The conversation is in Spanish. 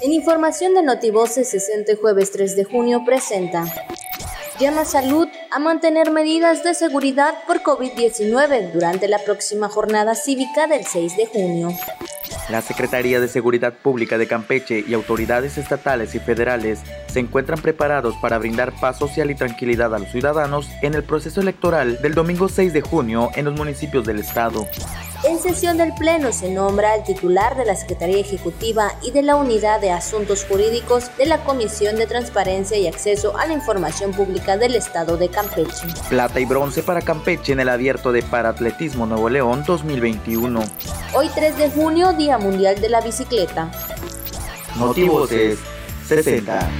En información de Notivoces, 60 jueves 3 de junio presenta llama salud a mantener medidas de seguridad por COVID-19 durante la próxima jornada cívica del 6 de junio. La Secretaría de Seguridad Pública de Campeche y autoridades estatales y federales se encuentran preparados para brindar paz social y tranquilidad a los ciudadanos en el proceso electoral del domingo 6 de junio en los municipios del estado. En sesión del Pleno se nombra al titular de la Secretaría Ejecutiva y de la Unidad de Asuntos Jurídicos de la Comisión de Transparencia y Acceso a la Información Pública del Estado de Campeche. Plata y bronce para Campeche en el Abierto de Paratletismo Nuevo León 2021. Hoy 3 de junio, Día Mundial de la Bicicleta. Motivos 60.